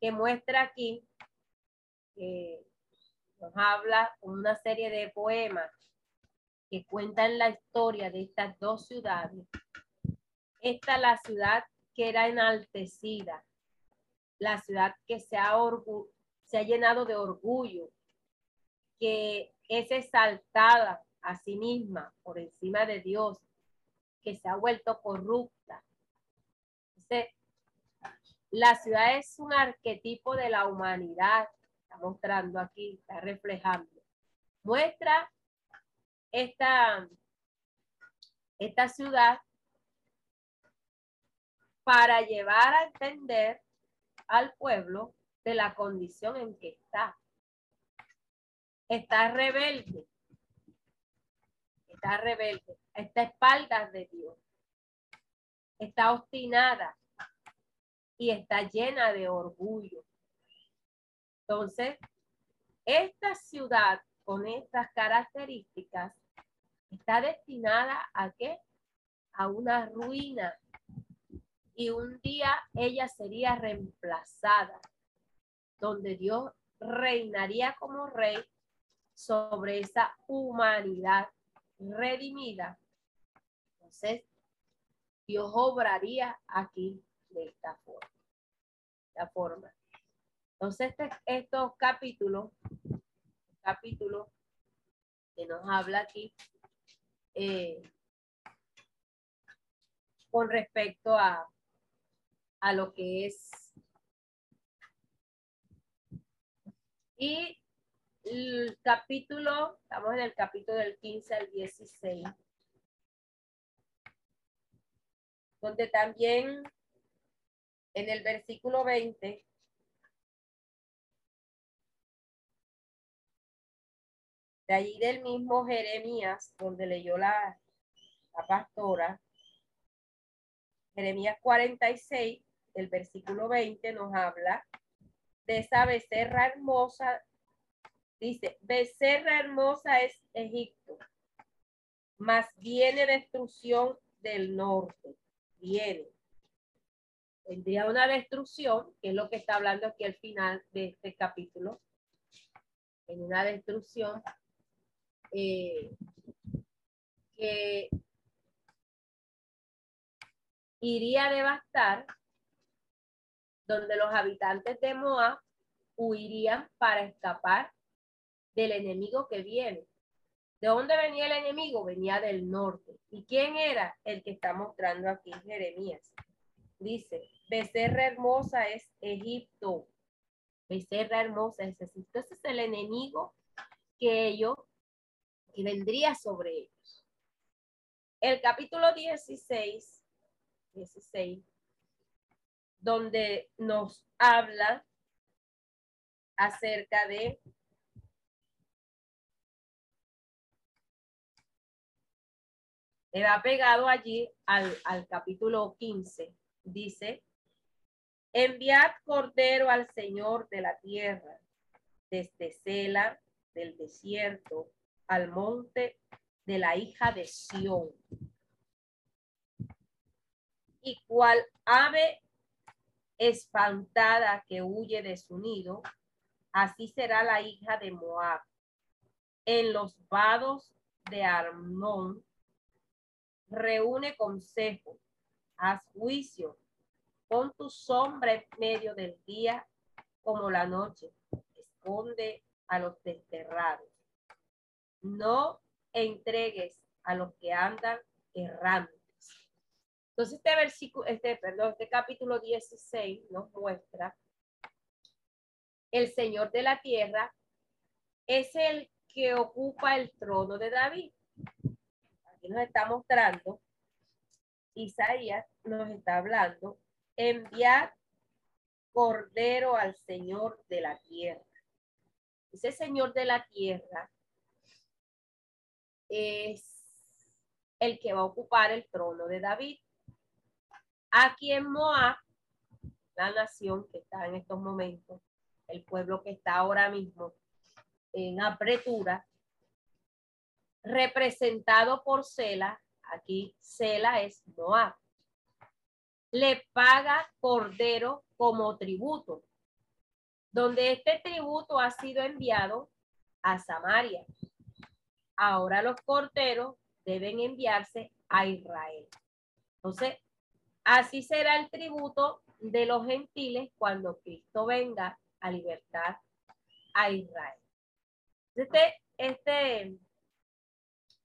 que muestra aquí, que nos habla una serie de poemas que cuentan la historia de estas dos ciudades. Esta es la ciudad que era enaltecida, la ciudad que se ha llenado de orgullo, que es exaltada a sí misma por encima de Dios, que se ha vuelto corrupta. la ciudad es un arquetipo de la humanidad, está mostrando aquí, está reflejando. Muestra esta, esta ciudad para llevar a entender al pueblo de la condición en que está. Está rebelde. Está rebelde. Está a espaldas de Dios. Está obstinada y está llena de orgullo. Entonces, esta ciudad con estas características está destinada a qué? A una ruina y un día ella sería reemplazada, donde Dios reinaría como rey sobre esa humanidad redimida. Entonces, Dios obraría aquí de esta forma. esta forma. Entonces, este, estos capítulos, capítulo que nos habla aquí, eh, con respecto a a lo que es. Y el capítulo, estamos en el capítulo del 15 al 16, donde también en el versículo 20 allí del mismo Jeremías, donde leyó la, la pastora, Jeremías 46, el versículo 20 nos habla de esa becerra hermosa. Dice, becerra hermosa es Egipto, mas viene destrucción del norte. Viene. Tendría una destrucción, que es lo que está hablando aquí al final de este capítulo. En una destrucción eh, que iría a devastar donde los habitantes de Moab huirían para escapar del enemigo que viene. ¿De dónde venía el enemigo? Venía del norte. ¿Y quién era el que está mostrando aquí Jeremías? Dice, becerra hermosa es Egipto. Becerra hermosa es Egipto. Ese es el enemigo que ellos, que vendría sobre ellos. El capítulo 16, 16 donde nos habla acerca de va pegado allí al, al capítulo 15. Dice, enviad cordero al Señor de la tierra, desde Sela, del desierto, al monte de la hija de Sión. Y cual ave espantada que huye de su nido, así será la hija de Moab. En los vados de Arnón, reúne consejo, haz juicio, pon tu sombra en medio del día como la noche, esconde a los desterrados. No entregues a los que andan errando entonces, este versículo, este, perdón, este capítulo 16 nos muestra el Señor de la tierra, es el que ocupa el trono de David. Aquí nos está mostrando, Isaías nos está hablando, enviar cordero al Señor de la tierra. Ese Señor de la tierra es el que va a ocupar el trono de David. Aquí en Moab, la nación que está en estos momentos, el pueblo que está ahora mismo en apretura, representado por Sela, aquí Sela es Moab, le paga cordero como tributo, donde este tributo ha sido enviado a Samaria. Ahora los corderos deben enviarse a Israel. Entonces, así será el tributo de los gentiles cuando Cristo venga a libertar a Israel. Este, este,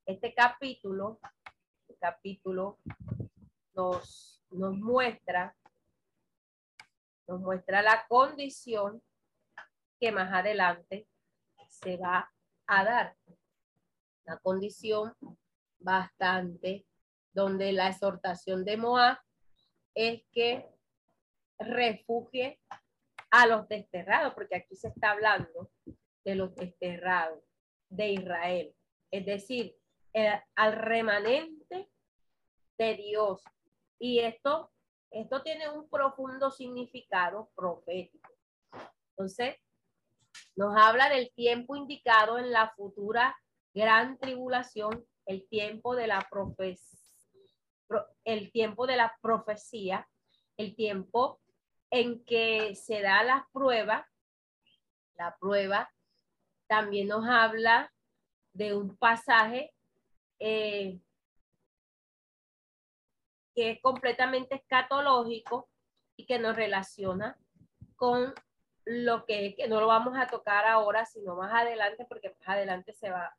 este capítulo, este capítulo nos, nos muestra, nos muestra la condición que más adelante se va a dar. La condición bastante, donde la exhortación de Moab es que refugie a los desterrados, porque aquí se está hablando de los desterrados de Israel, es decir, al remanente de Dios. Y esto, esto tiene un profundo significado profético. Entonces, nos habla del tiempo indicado en la futura gran tribulación el tiempo de la profecía, el tiempo de la profecía, el tiempo en que se da la prueba, la prueba también nos habla de un pasaje eh, que es completamente escatológico y que nos relaciona con lo que, que no lo vamos a tocar ahora, sino más adelante, porque más adelante se va,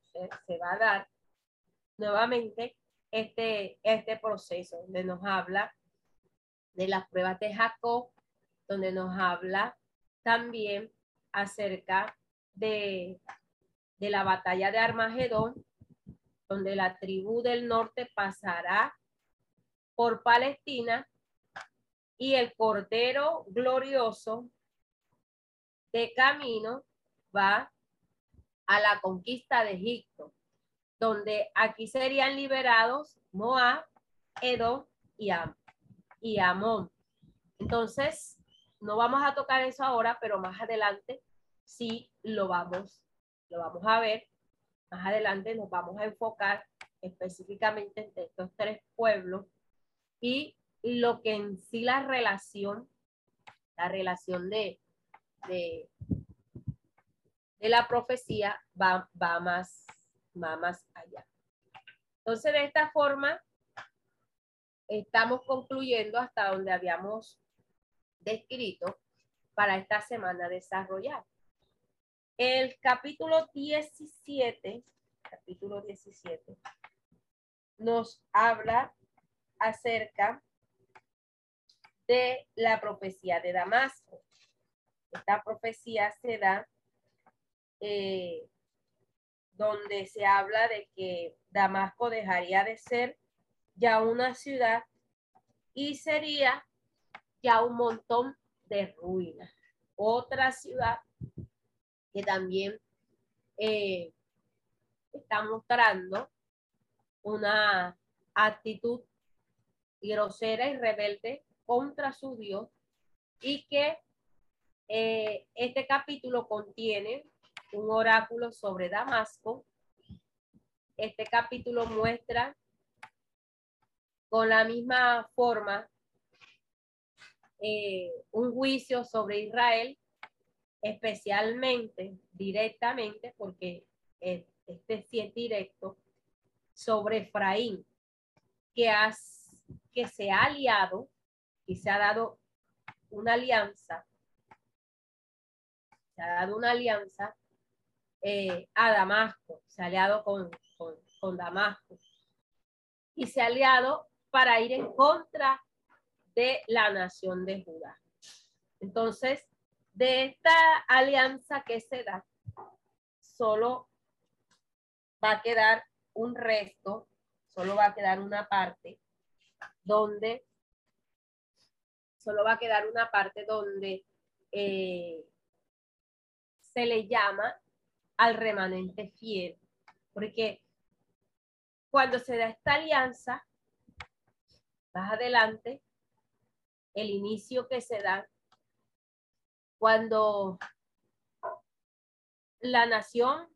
se va a dar nuevamente este, este proceso, donde nos habla de las pruebas de Jacob, donde nos habla también acerca de, de la batalla de Armagedón, donde la tribu del norte pasará por Palestina y el cordero glorioso de camino va a la conquista de Egipto donde aquí serían liberados Moab, Edom y, Am y Amón. Entonces, no vamos a tocar eso ahora, pero más adelante sí lo vamos, lo vamos a ver. Más adelante nos vamos a enfocar específicamente en estos tres pueblos y lo que en sí la relación, la relación de, de, la profecía va, va más más allá. Entonces, de esta forma, estamos concluyendo hasta donde habíamos descrito para esta semana desarrollar. El capítulo 17, capítulo 17, nos habla acerca de la profecía de Damasco. Esta profecía se da eh, donde se habla de que Damasco dejaría de ser ya una ciudad y sería ya un montón de ruinas. Otra ciudad que también eh, está mostrando una actitud grosera y rebelde contra su Dios y que eh, este capítulo contiene un oráculo sobre Damasco. Este capítulo muestra con la misma forma eh, un juicio sobre Israel, especialmente, directamente, porque este sí es directo, sobre Efraín, que, que se ha aliado y se ha dado una alianza, se ha dado una alianza eh, a Damasco, se ha aliado con, con, Damasco y se ha aliado para ir en contra de la nación de Judá. Entonces, De esta alianza que se da, solo va a quedar un resto, solo va a quedar una parte donde, solo va a quedar una parte donde eh, se le llama al remanente fiel, porque cuando se da esta alianza, más adelante, el inicio que se da cuando la nación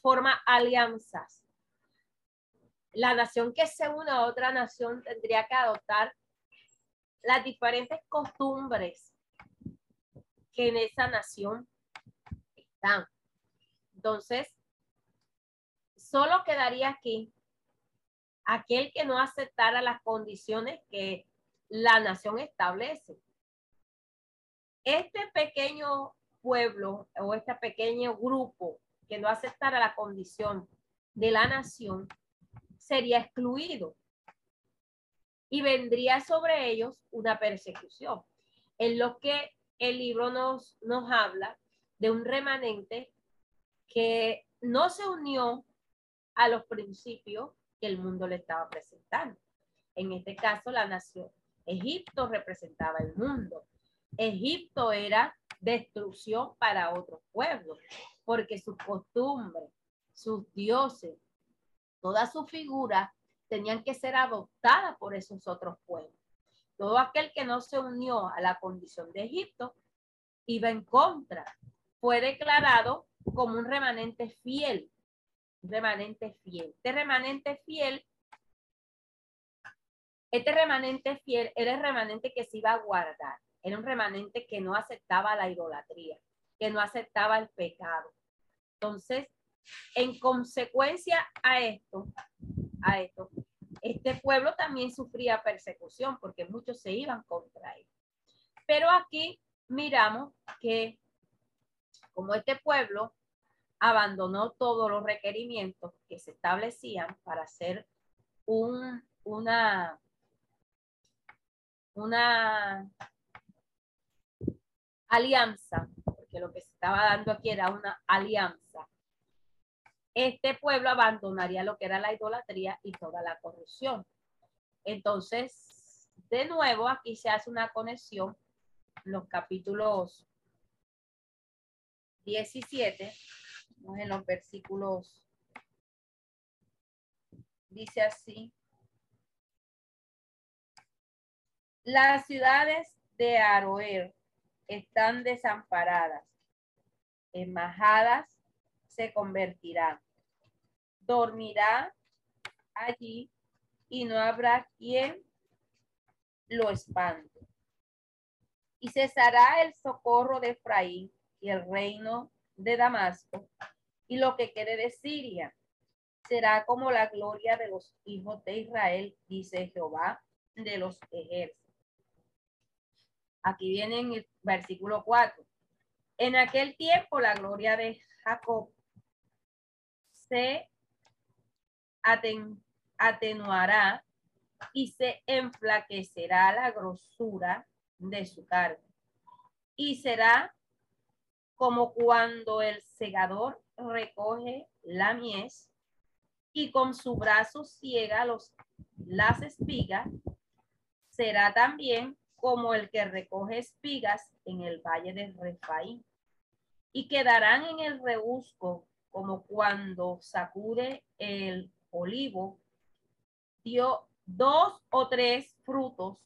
forma alianzas. La nación que se une a otra nación tendría que adoptar las diferentes costumbres que en esa nación Entonces, solo quedaría aquí aquel que no aceptara las condiciones que la nación establece. Este pequeño pueblo o este pequeño grupo que no aceptara la condición de la nación sería excluido y vendría sobre ellos una persecución. En lo que el libro nos, nos habla de un remanente que no se unió a los principios que el mundo le estaba presentando. En este caso, la nación. Egipto representaba el mundo. Egipto era destrucción para otros pueblos, porque sus costumbres, sus dioses, toda su figura tenían que ser adoptadas por esos otros pueblos. Todo aquel que no se unió a la condición de Egipto iba en contra. Fue declarado como un remanente fiel remanente fiel. Este remanente fiel, este remanente fiel era el remanente que se iba a guardar. Era un remanente que no aceptaba la idolatría, que no aceptaba el pecado. Entonces, en consecuencia a esto, a esto, este pueblo también sufría persecución porque muchos se iban contra él. Pero aquí miramos que como este pueblo abandonó todos los requerimientos que se establecían para hacer un, una, una alianza, porque lo que se estaba dando aquí era una alianza. Este pueblo abandonaría lo que era la idolatría y toda la corrupción. Entonces, de nuevo, aquí se hace una conexión, los capítulos 17 en los versículos. Dice así. Las ciudades de Aroer están desamparadas. Emajadas se convertirán. Dormirá allí y no habrá quien lo espante. Y cesará el socorro de Efraín y el reino de Damasco y lo que quede de Siria será como la gloria de los hijos de Israel, dice Jehová de los ejércitos. Aquí viene en el versículo 4. En aquel tiempo la gloria de Jacob se atenuará y se enflaquecerá la grosura de su carne y será como cuando el segador recoge la mies y con su brazo ciega los, las espigas, será también como el que recoge espigas en el valle de Refaí. Y quedarán en el rebusco como cuando sacude el olivo, dio dos o tres frutos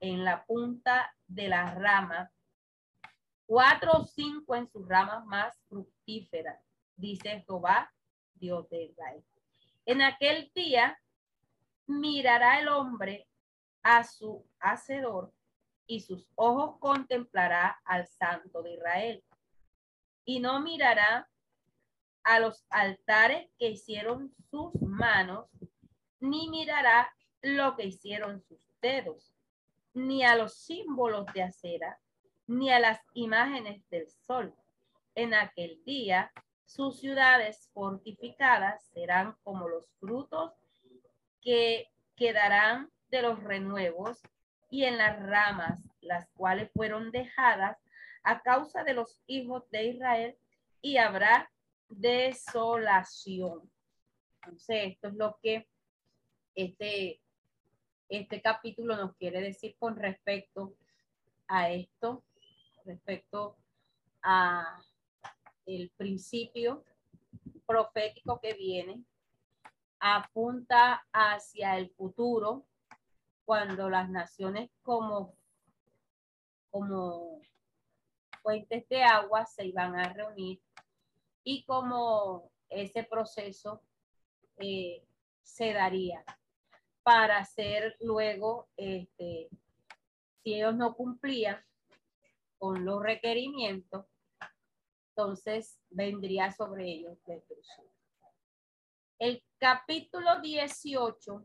en la punta de la rama cuatro o cinco en sus ramas más fructíferas, dice Jehová, Dios de Israel. En aquel día mirará el hombre a su hacedor y sus ojos contemplará al santo de Israel. Y no mirará a los altares que hicieron sus manos, ni mirará lo que hicieron sus dedos, ni a los símbolos de acera ni a las imágenes del sol. En aquel día sus ciudades fortificadas serán como los frutos que quedarán de los renuevos y en las ramas, las cuales fueron dejadas a causa de los hijos de Israel y habrá desolación. Entonces, esto es lo que este, este capítulo nos quiere decir con respecto a esto, respecto a el principio profético que viene, apunta hacia el futuro, cuando las naciones como, como fuentes de agua se iban a reunir y como ese proceso eh, se daría para hacer luego, este, si ellos no cumplían con los requerimientos, entonces vendría sobre ellos. El capítulo 18,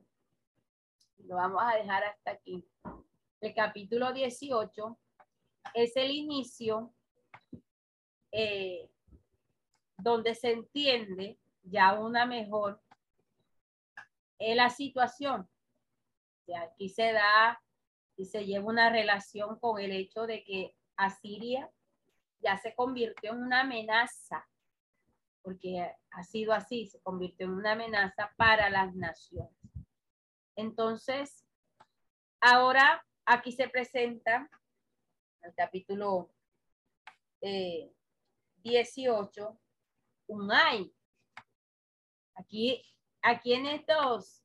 lo vamos a dejar hasta aquí. El capítulo 18 es el inicio eh, donde se entiende ya una mejor en la situación. aquí se da y se lleva una relación con el hecho de que Asiria ya se convirtió en una amenaza, porque ha sido así, se convirtió en una amenaza para las naciones. Entonces, ahora aquí se presenta el capítulo 18, eh, un ay. Aquí aquí en estos,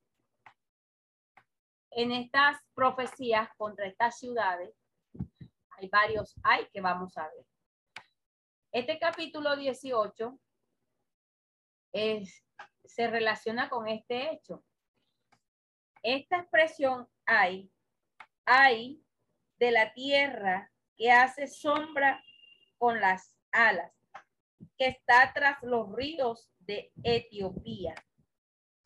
en estas profecías contra estas ciudades, varios hay que vamos a ver. Este capítulo 18 es, se relaciona con este hecho. Esta expresión hay, hay de la tierra que hace sombra con las alas, que está tras los ríos de Etiopía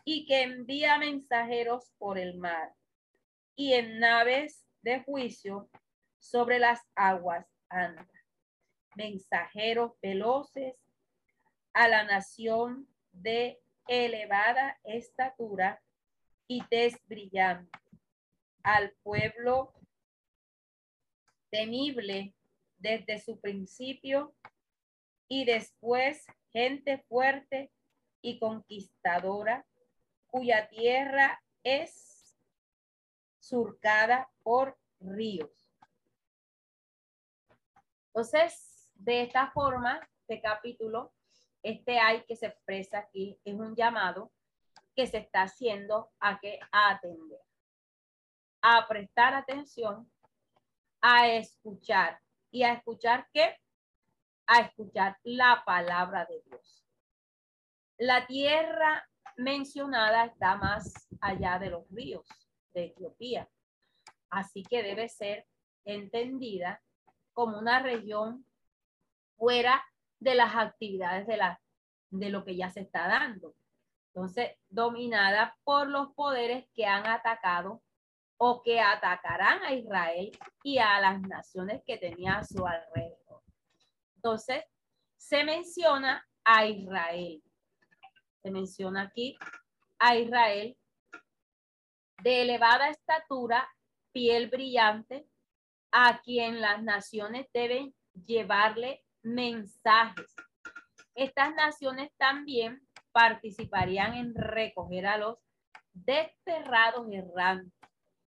y que envía mensajeros por el mar y en naves de juicio sobre las aguas anda. Mensajeros veloces a la nación de elevada estatura y tez brillante, al pueblo temible desde su principio y después gente fuerte y conquistadora cuya tierra es surcada por ríos. Entonces, de esta forma, este capítulo, este hay que se expresa aquí, es un llamado que se está haciendo a que atender, a prestar atención, a escuchar. ¿Y a escuchar qué? A escuchar la palabra de Dios. La tierra mencionada está más allá de los ríos de Etiopía. Así que debe ser entendida como una región fuera de las actividades de, la, de lo que ya se está dando. Entonces, dominada por los poderes que han atacado o que atacarán a Israel y a las naciones que tenía a su alrededor. Entonces, se menciona a Israel se menciona aquí a Israel, de elevada estatura, piel brillante, a quien las naciones deben llevarle mensajes. Estas naciones también participarían en recoger a los desterrados errantes,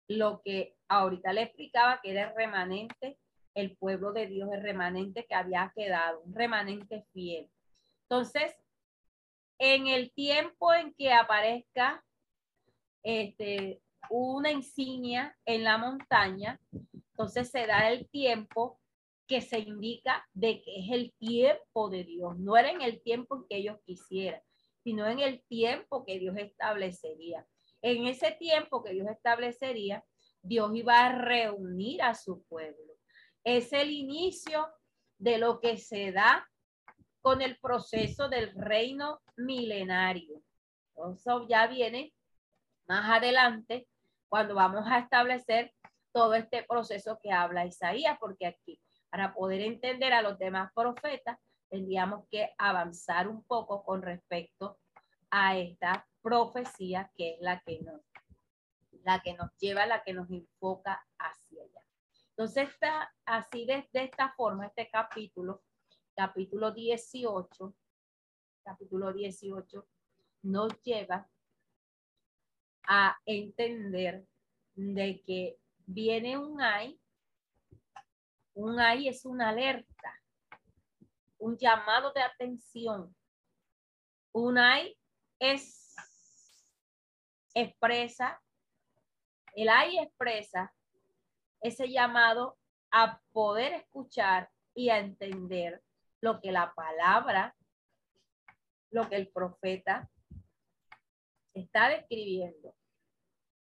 lo que ahorita le explicaba que era el remanente, el pueblo de Dios, el remanente que había quedado, un remanente fiel. Entonces, en el tiempo en que aparezca este, una insignia en la montaña, entonces se da el tiempo que se indica de que es el tiempo de Dios. No era en el tiempo que ellos quisieran, sino en el tiempo que Dios establecería. En ese tiempo que Dios establecería, Dios iba a reunir a su pueblo. Es el inicio de lo que se da con el proceso del reino milenario. Eso ya viene más adelante cuando vamos a establecer todo este proceso que habla Isaías, porque aquí para poder entender a los demás profetas tendríamos que avanzar un poco con respecto a esta profecía que es la que nos la que nos lleva, la que nos enfoca hacia allá. Entonces, está así de, de esta forma, este capítulo, capítulo 18, capítulo 18, nos lleva a entender de que viene un ay, un ay es una alerta, un llamado de atención. Un ay es expresa, el ay expresa ese llamado a poder escuchar y a entender lo que la palabra, lo que el profeta está describiendo,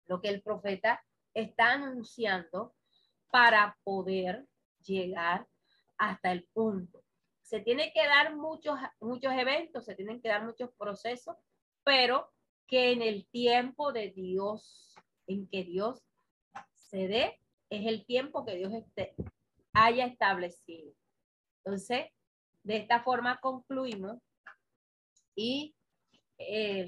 lo que el profeta está anunciando para poder llegar hasta el punto. Se tiene que dar muchos, muchos eventos, se tienen que dar muchos procesos, pero que en el tiempo de Dios, en que Dios se dé, es el tiempo que Dios haya establecido. Entonces, de esta forma concluimos y... Eh,